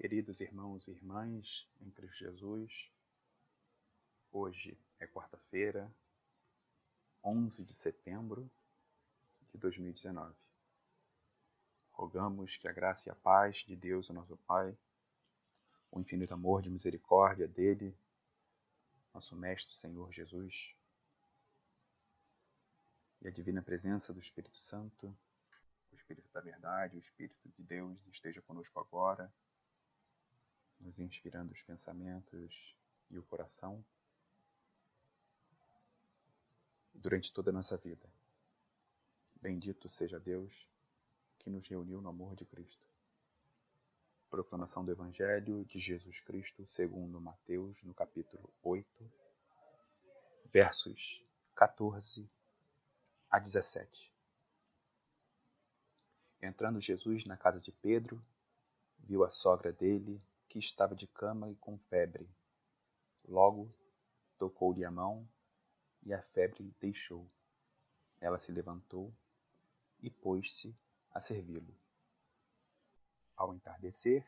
Queridos irmãos e irmãs em Cristo Jesus, hoje é quarta-feira, 11 de setembro de 2019. Rogamos que a graça e a paz de Deus, o nosso Pai, o infinito amor de misericórdia dele, nosso Mestre Senhor Jesus, e a divina presença do Espírito Santo, o Espírito da Verdade, o Espírito de Deus esteja conosco agora nos inspirando os pensamentos e o coração durante toda a nossa vida. Bendito seja Deus que nos reuniu no amor de Cristo. Proclamação do Evangelho de Jesus Cristo segundo Mateus, no capítulo 8, versos 14 a 17. Entrando Jesus na casa de Pedro, viu a sogra dele que estava de cama e com febre. Logo tocou-lhe a mão e a febre deixou. Ela se levantou e pôs-se a servi-lo. Ao entardecer,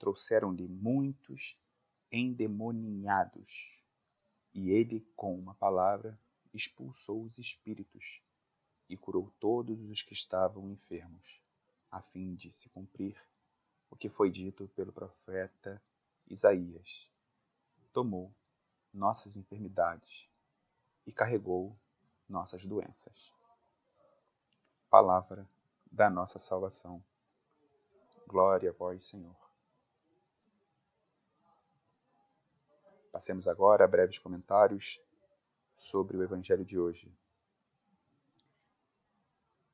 trouxeram-lhe muitos endemoninhados, e ele, com uma palavra, expulsou os espíritos e curou todos os que estavam enfermos, a fim de se cumprir o que foi dito pelo profeta Isaías. Tomou nossas enfermidades e carregou nossas doenças. Palavra da nossa salvação. Glória a vós, Senhor. Passemos agora a breves comentários sobre o Evangelho de hoje.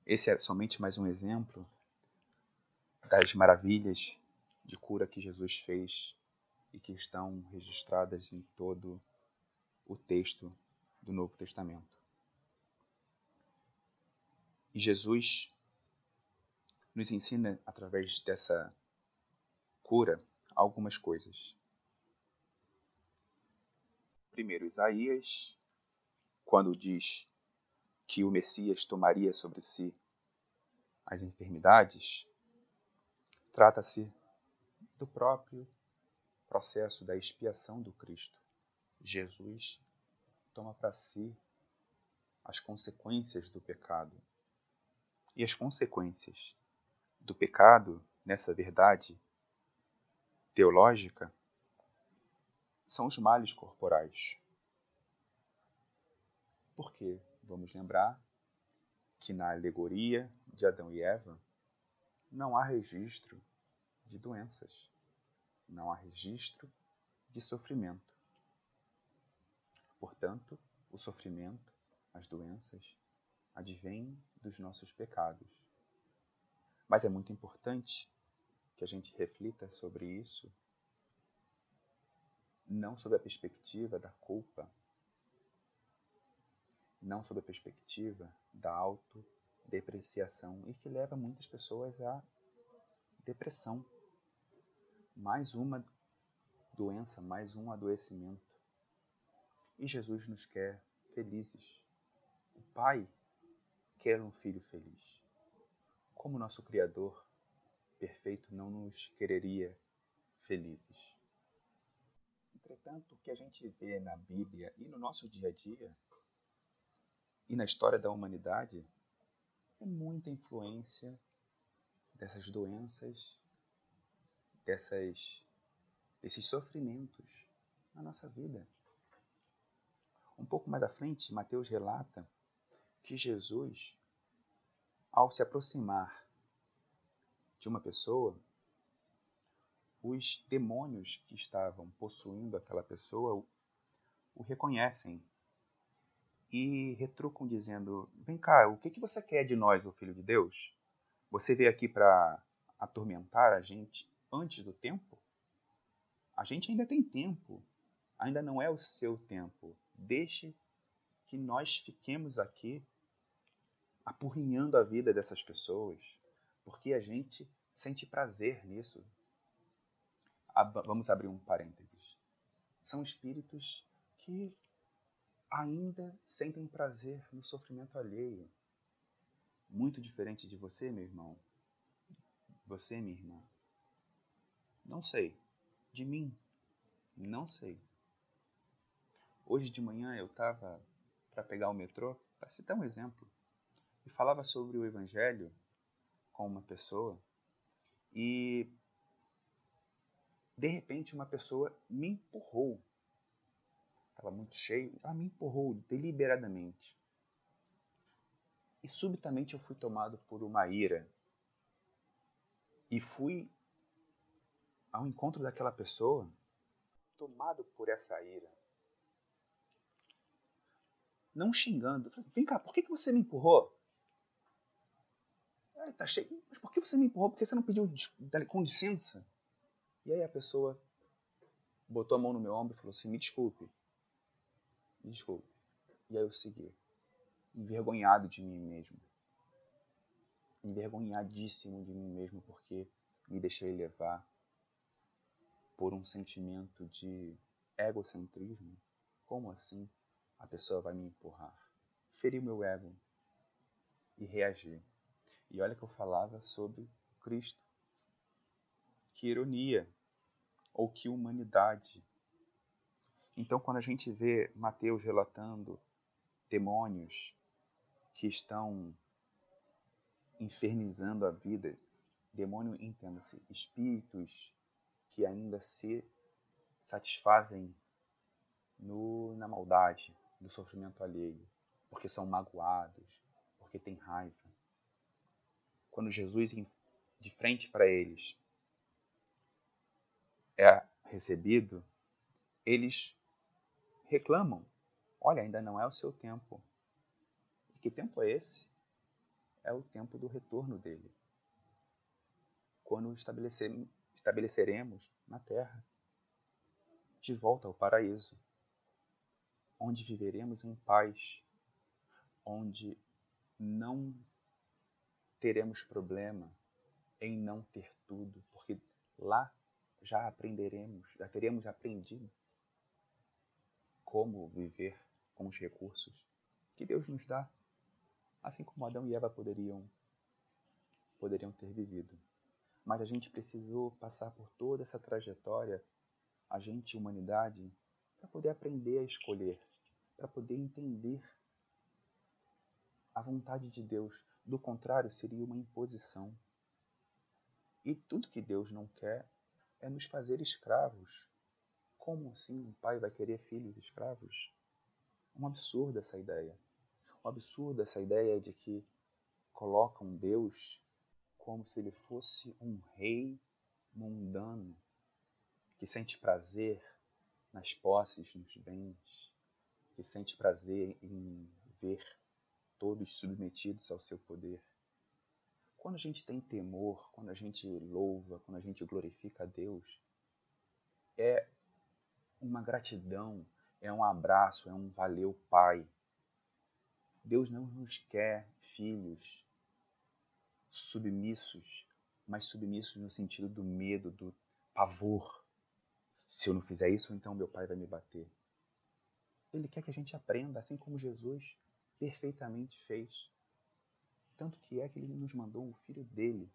Esse é somente mais um exemplo das maravilhas de cura que Jesus fez e que estão registradas em todo o texto do Novo Testamento. E Jesus nos ensina, através dessa cura, algumas coisas. Primeiro, Isaías, quando diz que o Messias tomaria sobre si as enfermidades, Trata-se do próprio processo da expiação do Cristo. Jesus toma para si as consequências do pecado. E as consequências do pecado, nessa verdade teológica, são os males corporais. Porque vamos lembrar que na alegoria de Adão e Eva, não há registro de doenças, não há registro de sofrimento. Portanto, o sofrimento, as doenças, advêm dos nossos pecados. Mas é muito importante que a gente reflita sobre isso, não sob a perspectiva da culpa, não sob a perspectiva da auto depreciação e que leva muitas pessoas à depressão. Mais uma doença, mais um adoecimento. E Jesus nos quer felizes. O Pai quer um filho feliz. Como nosso Criador perfeito não nos quereria felizes? Entretanto, o que a gente vê na Bíblia e no nosso dia a dia e na história da humanidade é muita influência dessas doenças, dessas, desses sofrimentos na nossa vida. Um pouco mais à frente, Mateus relata que Jesus, ao se aproximar de uma pessoa, os demônios que estavam possuindo aquela pessoa o, reconhecem e retrucam dizendo: Vem cá, o que, que você quer de nós, o Filho de Deus? Você veio aqui para atormentar a gente antes do tempo? A gente ainda tem tempo, ainda não é o seu tempo. Deixe que nós fiquemos aqui apurrinhando a vida dessas pessoas, porque a gente sente prazer nisso. Vamos abrir um parênteses. São espíritos que ainda sentem prazer no sofrimento alheio. Muito diferente de você, meu irmão. Você, minha irmã. Não sei. De mim? Não sei. Hoje de manhã eu estava para pegar o metrô, para citar um exemplo, e falava sobre o Evangelho com uma pessoa e de repente uma pessoa me empurrou. Estava muito cheio, ela me empurrou deliberadamente. E subitamente eu fui tomado por uma ira. E fui ao encontro daquela pessoa, tomado por essa ira. Não xingando. Vem cá, por que você me empurrou? Ah, tá cheio. Mas por que você me empurrou? Por que você não pediu com licença? E aí a pessoa botou a mão no meu ombro e falou assim: Me desculpe. Desculpe. E aí eu segui, envergonhado de mim mesmo. Envergonhadíssimo de mim mesmo porque me deixei levar por um sentimento de egocentrismo. Como assim a pessoa vai me empurrar? Feri meu ego e reagi. E olha que eu falava sobre Cristo. Que ironia, ou que humanidade. Então, quando a gente vê Mateus relatando demônios que estão infernizando a vida, demônio, entenda-se, espíritos que ainda se satisfazem no, na maldade, no sofrimento alheio, porque são magoados, porque têm raiva. Quando Jesus, de frente para eles, é recebido, eles reclamam: Olha, ainda não é o seu tempo. E que tempo é esse? É o tempo do retorno dele. Quando estabelecer, estabeleceremos na terra, de volta ao paraíso, onde viveremos em paz, onde não teremos problema em não ter tudo, porque lá já aprenderemos, já teremos aprendido como viver com os recursos que Deus nos dá, assim como Adão e Eva poderiam poderiam ter vivido. Mas a gente precisou passar por toda essa trajetória, a gente, humanidade, para poder aprender a escolher, para poder entender a vontade de Deus. Do contrário, seria uma imposição. E tudo que Deus não quer é nos fazer escravos. Como assim um pai vai querer filhos escravos? Um absurdo essa ideia. Um absurdo essa ideia de que colocam Deus como se ele fosse um rei mundano que sente prazer nas posses, nos bens, que sente prazer em ver todos submetidos ao seu poder. Quando a gente tem temor, quando a gente louva, quando a gente glorifica a Deus, é uma gratidão, é um abraço, é um valeu, Pai. Deus não nos quer filhos submissos, mas submissos no sentido do medo, do pavor. Se eu não fizer isso, então meu pai vai me bater. Ele quer que a gente aprenda, assim como Jesus perfeitamente fez. Tanto que é que ele nos mandou o filho dele.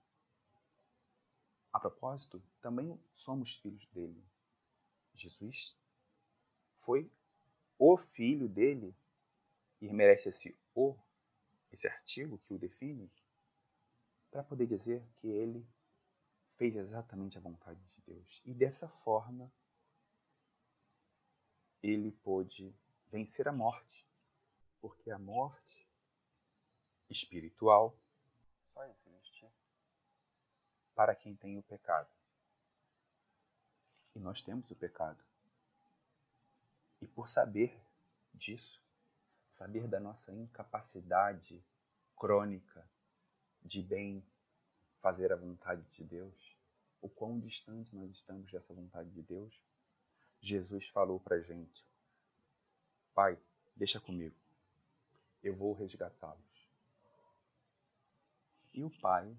A propósito, também somos filhos dele. Jesus foi o filho dele e merece esse o, esse artigo que o define, para poder dizer que ele fez exatamente a vontade de Deus. E dessa forma, ele pôde vencer a morte, porque a morte espiritual só existe para quem tem o pecado. Nós temos o pecado. E por saber disso, saber da nossa incapacidade crônica de bem fazer a vontade de Deus, o quão distante nós estamos dessa vontade de Deus, Jesus falou para a gente: Pai, deixa comigo, eu vou resgatá-lo. E o pai,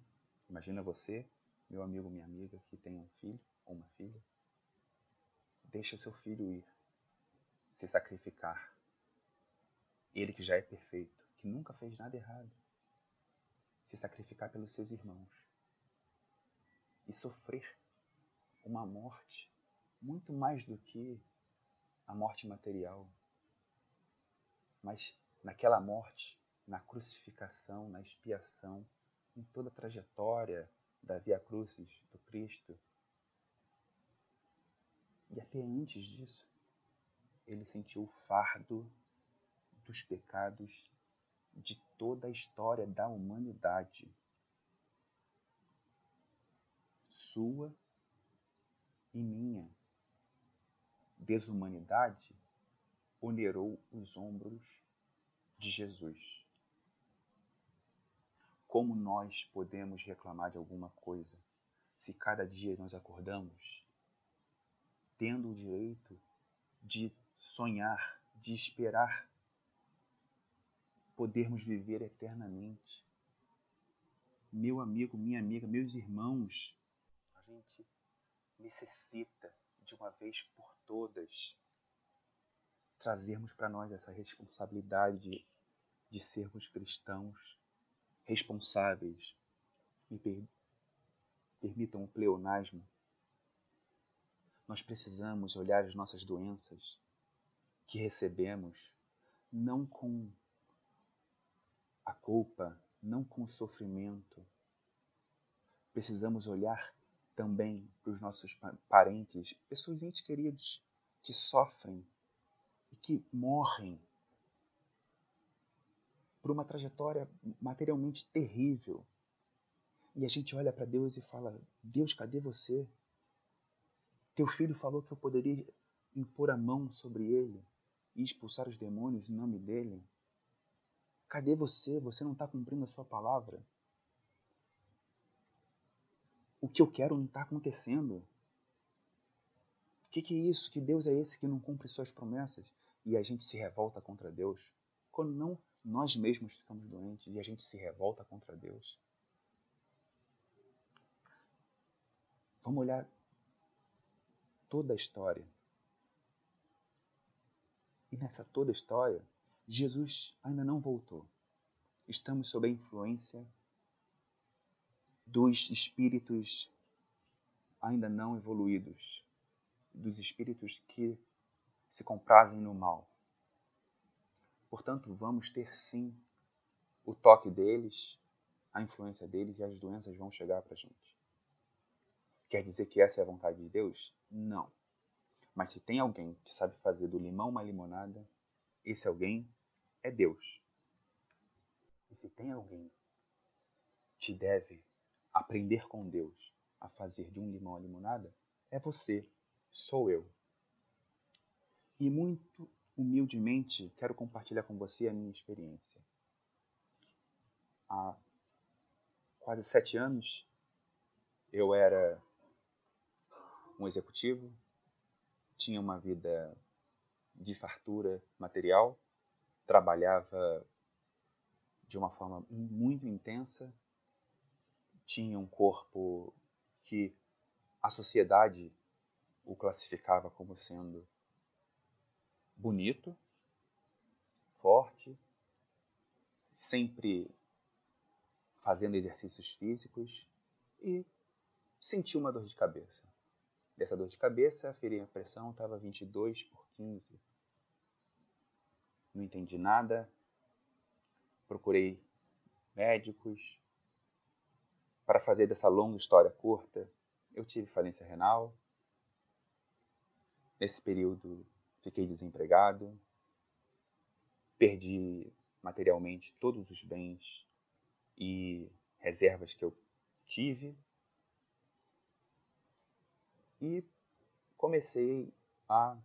imagina você, meu amigo, minha amiga, que tem um filho ou uma filha, deixa o seu filho ir, se sacrificar. Ele que já é perfeito, que nunca fez nada errado, se sacrificar pelos seus irmãos e sofrer uma morte muito mais do que a morte material. Mas naquela morte, na crucificação, na expiação, em toda a trajetória da Via Crucis do Cristo. E até antes disso, ele sentiu o fardo dos pecados de toda a história da humanidade. Sua e minha desumanidade onerou os ombros de Jesus. Como nós podemos reclamar de alguma coisa se cada dia nós acordamos tendo o direito de sonhar, de esperar podermos viver eternamente? Meu amigo, minha amiga, meus irmãos, a gente necessita de uma vez por todas trazermos para nós essa responsabilidade de, de sermos cristãos responsáveis. Me per, permitam o pleonasmo. Nós precisamos olhar as nossas doenças que recebemos não com a culpa, não com o sofrimento. Precisamos olhar também para os nossos parentes, pessoas entes queridos que sofrem e que morrem por uma trajetória materialmente terrível. E a gente olha para Deus e fala: Deus, cadê você? Teu filho falou que eu poderia impor a mão sobre ele e expulsar os demônios em nome dele. Cadê você? Você não está cumprindo a sua palavra. O que eu quero não está acontecendo. O que, que é isso? Que Deus é esse que não cumpre suas promessas? E a gente se revolta contra Deus. Quando não nós mesmos ficamos doentes e a gente se revolta contra Deus. Vamos olhar toda a história. E nessa toda a história, Jesus ainda não voltou. Estamos sob a influência dos espíritos ainda não evoluídos, dos espíritos que se comprazem no mal. Portanto, vamos ter sim o toque deles, a influência deles e as doenças vão chegar para a gente. Quer dizer que essa é a vontade de Deus? Não. Mas se tem alguém que sabe fazer do limão uma limonada, esse alguém é Deus. E se tem alguém que deve aprender com Deus a fazer de um limão a limonada, é você, sou eu. E muito humildemente quero compartilhar com você a minha experiência. Há quase sete anos eu era um executivo, tinha uma vida de fartura material, trabalhava de uma forma muito intensa, tinha um corpo que a sociedade o classificava como sendo bonito, forte, sempre fazendo exercícios físicos e senti uma dor de cabeça. Dessa dor de cabeça, a pressão estava 22 por 15 não entendi nada, procurei médicos. Para fazer dessa longa história curta, eu tive falência renal. Nesse período, fiquei desempregado, perdi materialmente todos os bens e reservas que eu tive e comecei a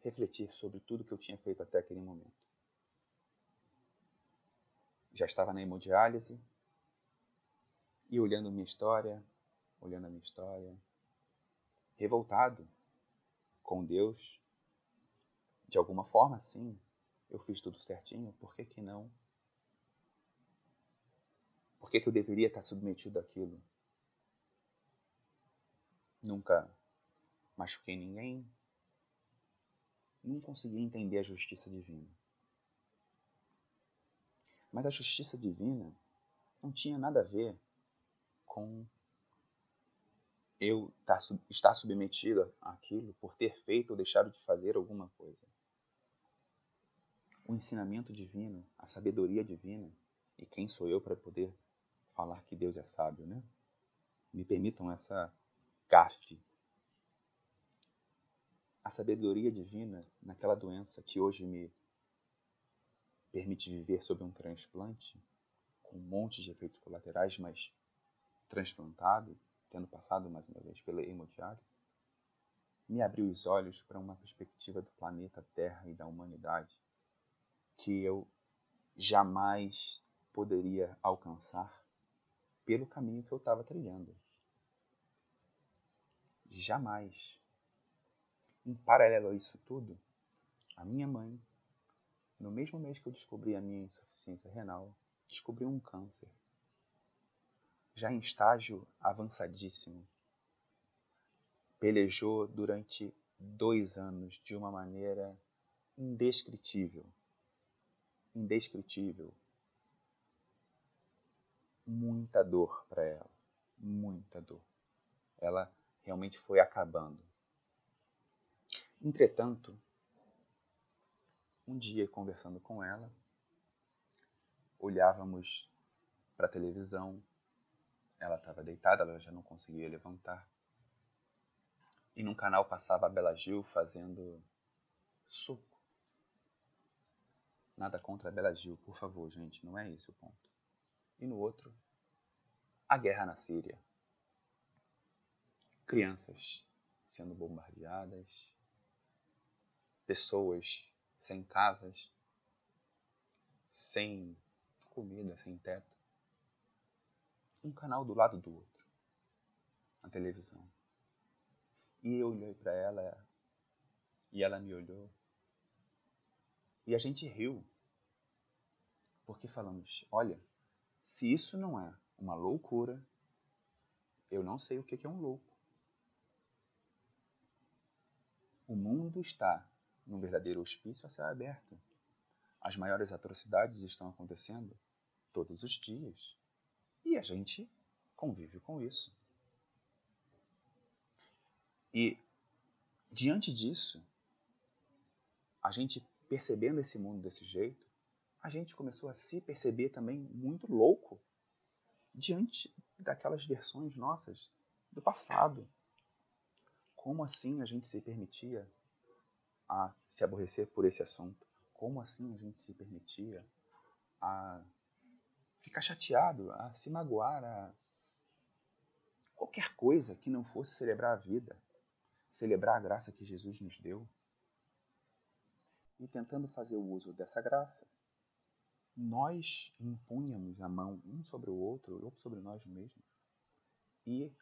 refletir sobre tudo que eu tinha feito até aquele momento já estava na hemodiálise e olhando minha história, olhando a minha história, revoltado com Deus, de alguma forma, sim, eu fiz tudo certinho, por que que não? Por que que eu deveria estar submetido àquilo? Nunca machuquei ninguém, não consegui entender a justiça divina. Mas a justiça divina não tinha nada a ver com eu tá, estar submetido àquilo por ter feito ou deixado de fazer alguma coisa. O ensinamento divino, a sabedoria divina, e quem sou eu para poder falar que Deus é sábio, né? Me permitam essa gafe. A sabedoria divina naquela doença que hoje me permite viver sob um transplante, com um monte de efeitos colaterais, mas transplantado, tendo passado mais uma vez pela hemodiálise, me abriu os olhos para uma perspectiva do planeta Terra e da humanidade que eu jamais poderia alcançar pelo caminho que eu estava trilhando. Jamais. Em paralelo a isso tudo, a minha mãe, no mesmo mês que eu descobri a minha insuficiência renal, descobriu um câncer. Já em estágio avançadíssimo. Pelejou durante dois anos de uma maneira indescritível. Indescritível. Muita dor para ela. Muita dor. Ela realmente foi acabando. Entretanto, um dia conversando com ela, olhávamos para a televisão, ela estava deitada, ela já não conseguia levantar. E num canal passava a Bela Gil fazendo suco. Nada contra a Bela Gil, por favor, gente, não é esse o ponto. E no outro, a guerra na Síria crianças sendo bombardeadas, pessoas sem casas, sem comida, sem teto. Um canal do lado do outro, na televisão. E eu olhei para ela e ela me olhou. E a gente riu. Porque falamos: olha, se isso não é uma loucura, eu não sei o que é um louco. O mundo está num verdadeiro hospício a céu aberto. As maiores atrocidades estão acontecendo todos os dias. E a gente convive com isso. E, diante disso, a gente percebendo esse mundo desse jeito, a gente começou a se perceber também muito louco diante daquelas versões nossas do passado, como assim a gente se permitia a se aborrecer por esse assunto? Como assim a gente se permitia a ficar chateado, a se magoar, a qualquer coisa que não fosse celebrar a vida, celebrar a graça que Jesus nos deu? E tentando fazer o uso dessa graça, nós impunhamos a mão um sobre o outro ou sobre nós mesmos e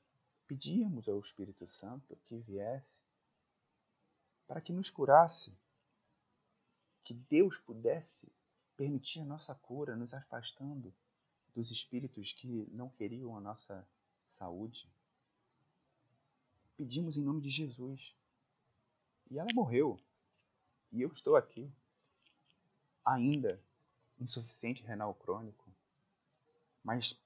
pedíamos ao Espírito Santo que viesse para que nos curasse, que Deus pudesse permitir a nossa cura, nos afastando dos espíritos que não queriam a nossa saúde. Pedimos em nome de Jesus. E ela morreu. E eu estou aqui, ainda insuficiente renal crônico, mas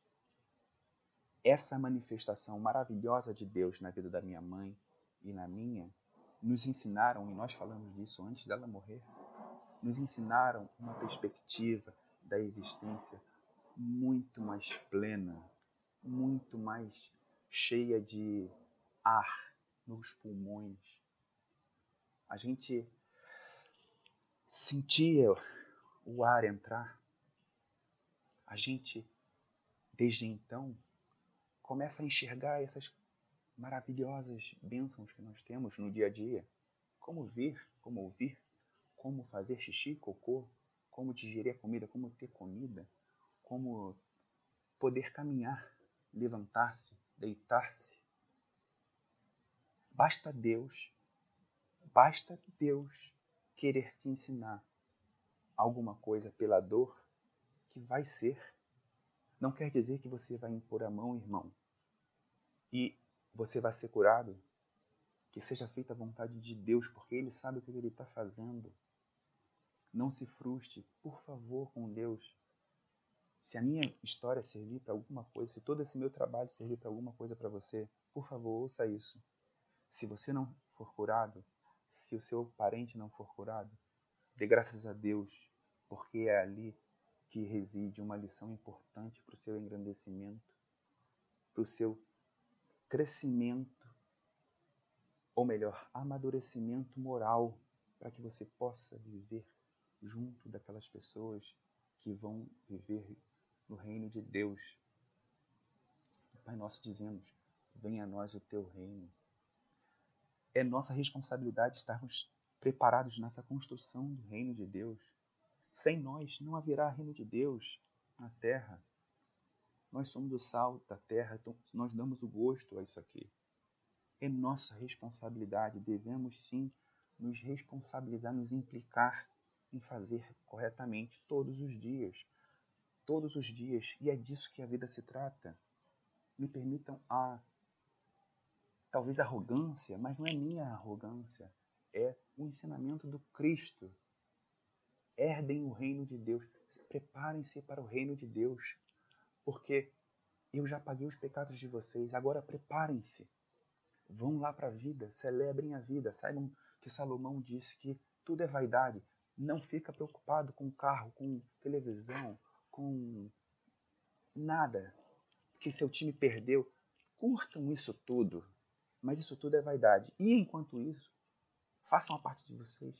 essa manifestação maravilhosa de Deus na vida da minha mãe e na minha nos ensinaram, e nós falamos disso antes dela morrer, nos ensinaram uma perspectiva da existência muito mais plena, muito mais cheia de ar nos pulmões. A gente sentia o ar entrar. A gente, desde então, começa a enxergar essas maravilhosas bênçãos que nós temos no dia a dia. Como ver, como ouvir, como fazer xixi, cocô, como digerir a comida, como ter comida, como poder caminhar, levantar-se, deitar-se. Basta Deus, basta Deus querer te ensinar alguma coisa pela dor que vai ser não quer dizer que você vai impor a mão, irmão, e você vai ser curado. Que seja feita a vontade de Deus, porque Ele sabe o que Ele está fazendo. Não se frustre, por favor, com Deus. Se a minha história servir para alguma coisa, se todo esse meu trabalho servir para alguma coisa para você, por favor, ouça isso. Se você não for curado, se o seu parente não for curado, dê graças a Deus, porque é ali que reside uma lição importante para o seu engrandecimento, para o seu crescimento, ou melhor, amadurecimento moral, para que você possa viver junto daquelas pessoas que vão viver no reino de Deus. Pai nosso dizemos: venha a nós o teu reino. É nossa responsabilidade estarmos preparados nessa construção do reino de Deus. Sem nós não haverá reino de Deus na terra. Nós somos o sal da terra, então nós damos o gosto a isso aqui. É nossa responsabilidade, devemos sim nos responsabilizar, nos implicar em fazer corretamente todos os dias. Todos os dias, e é disso que a vida se trata. Me permitam a talvez arrogância, mas não é minha arrogância, é o ensinamento do Cristo. Herdem o reino de Deus, preparem-se para o reino de Deus porque eu já paguei os pecados de vocês, agora preparem-se. Vão lá para a vida, celebrem a vida. Saibam que Salomão disse que tudo é vaidade. Não fica preocupado com carro, com televisão, com nada. Que seu time perdeu. Curtam isso tudo. Mas isso tudo é vaidade. E enquanto isso, façam a parte de vocês.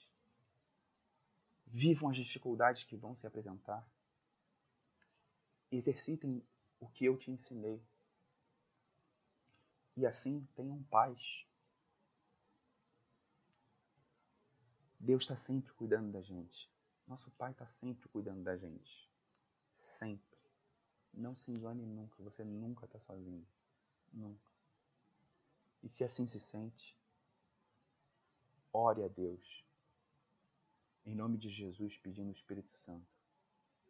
Vivam as dificuldades que vão se apresentar exercitem o que eu te ensinei. E assim tenham paz. Deus está sempre cuidando da gente. Nosso Pai está sempre cuidando da gente. Sempre. Não se engane nunca. Você nunca está sozinho. Nunca. E se assim se sente, ore a Deus. Em nome de Jesus, pedindo o Espírito Santo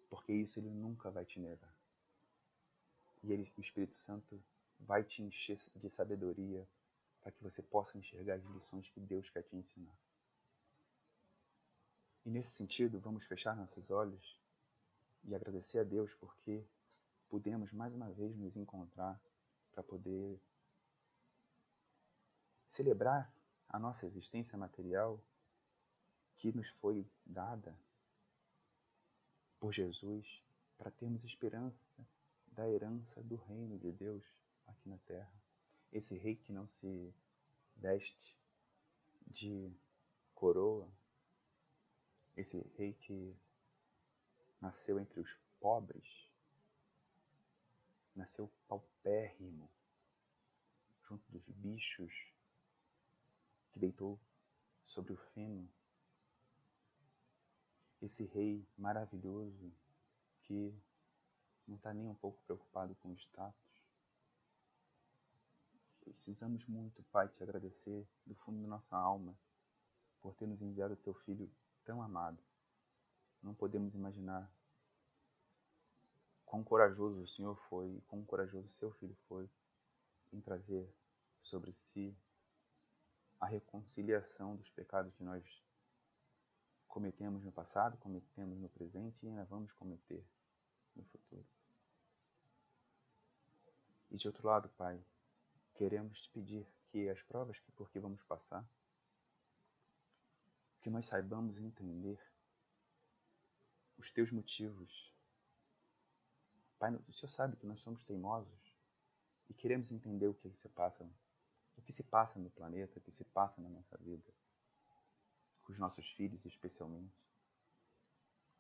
porque isso ele nunca vai te negar. E ele, o Espírito Santo vai te encher de sabedoria para que você possa enxergar as lições que Deus quer te ensinar. E nesse sentido, vamos fechar nossos olhos e agradecer a Deus porque pudemos mais uma vez nos encontrar para poder celebrar a nossa existência material que nos foi dada por Jesus para termos esperança da herança do reino de Deus aqui na terra. Esse rei que não se veste de coroa, esse rei que nasceu entre os pobres, nasceu paupérrimo, junto dos bichos, que deitou sobre o feno esse rei maravilhoso que não está nem um pouco preocupado com o status. Precisamos muito, Pai, te agradecer do fundo da nossa alma por ter nos enviado o teu filho tão amado. Não podemos imaginar quão corajoso o Senhor foi e quão corajoso seu filho foi em trazer sobre si a reconciliação dos pecados que nós cometemos no passado, cometemos no presente e ainda vamos cometer no futuro. E de outro lado, Pai, queremos te pedir que as provas que por que vamos passar, que nós saibamos entender os teus motivos. Pai, o Senhor sabe que nós somos teimosos e queremos entender o que se passa, o que se passa no planeta, o que se passa na nossa vida os nossos filhos especialmente.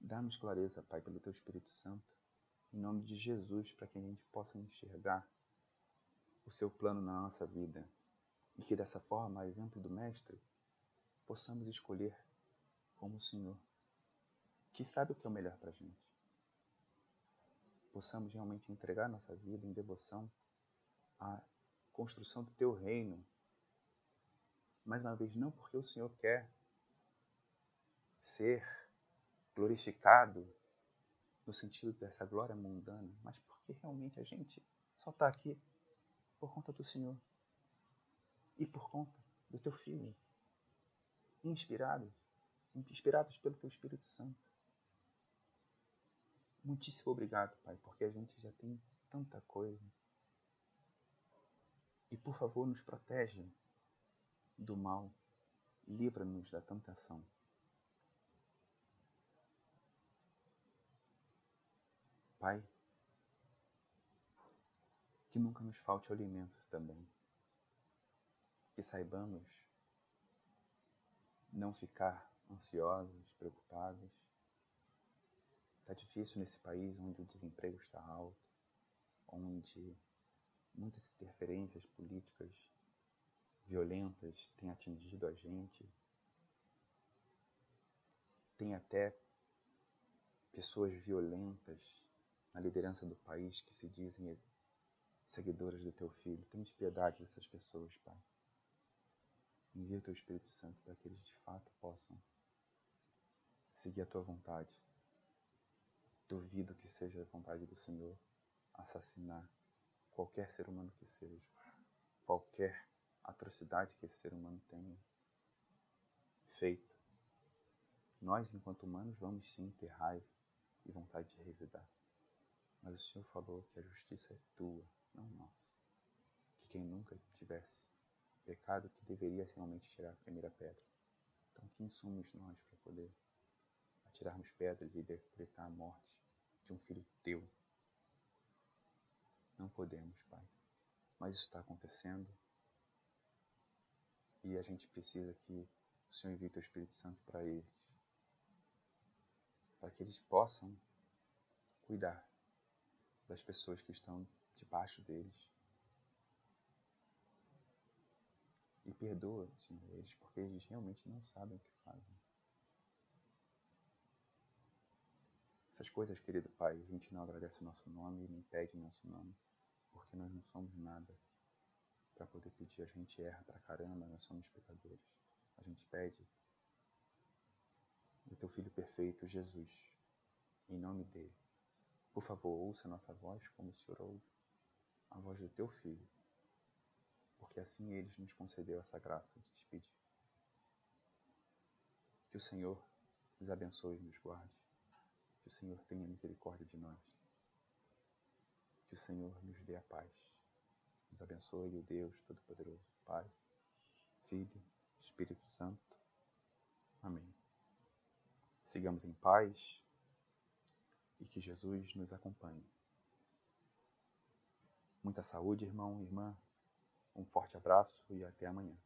Dá-nos clareza, Pai, pelo Teu Espírito Santo, em nome de Jesus, para que a gente possa enxergar o Seu plano na nossa vida e que dessa forma, a exemplo do Mestre, possamos escolher como o Senhor, que sabe o que é o melhor para a gente. Possamos realmente entregar nossa vida em devoção à construção do Teu reino. Mais uma vez, não porque o Senhor quer ser glorificado no sentido dessa glória mundana, mas porque realmente a gente só está aqui por conta do Senhor e por conta do teu Filho, inspirados, inspirados pelo teu Espírito Santo. Muitíssimo obrigado, Pai, porque a gente já tem tanta coisa. E por favor, nos protege do mal. Livra-nos da tentação. Pai, que nunca nos falte alimento também. Que saibamos não ficar ansiosos, preocupados. Está difícil nesse país onde o desemprego está alto, onde muitas interferências políticas violentas têm atingido a gente. Tem até pessoas violentas na liderança do país que se dizem seguidoras do teu filho. Tem piedade dessas pessoas, Pai. Envia o teu Espírito Santo para que eles de fato possam seguir a tua vontade. Duvido que seja a vontade do Senhor assassinar qualquer ser humano que seja, qualquer atrocidade que esse ser humano tenha feito. Nós, enquanto humanos, vamos sim ter raiva e vontade de revidar. Mas o Senhor falou que a justiça é tua, não nossa. Que quem nunca tivesse pecado, que deveria realmente tirar a primeira pedra. Então, quem somos nós para poder atirarmos pedras e decretar a morte de um filho teu? Não podemos, Pai. Mas isso está acontecendo. E a gente precisa que o Senhor envie o Espírito Santo para eles. Para que eles possam cuidar das pessoas que estão debaixo deles. E perdoa, Senhor, eles, porque eles realmente não sabem o que fazem. Essas coisas, querido Pai, a gente não agradece o nosso nome e nem pede o nosso nome, porque nós não somos nada para poder pedir. A gente erra pra caramba, nós somos pecadores. A gente pede do teu Filho perfeito, Jesus, em nome dele. Por favor, ouça nossa voz como o Senhor ouve a voz do teu Filho, porque assim ele nos concedeu essa graça de te pedir. Que o Senhor nos abençoe e nos guarde. Que o Senhor tenha misericórdia de nós. Que o Senhor nos dê a paz. Nos abençoe o Deus Todo-Poderoso, Pai, Filho, Espírito Santo. Amém. Sigamos em paz e que Jesus nos acompanhe. Muita saúde, irmão e irmã. Um forte abraço e até amanhã.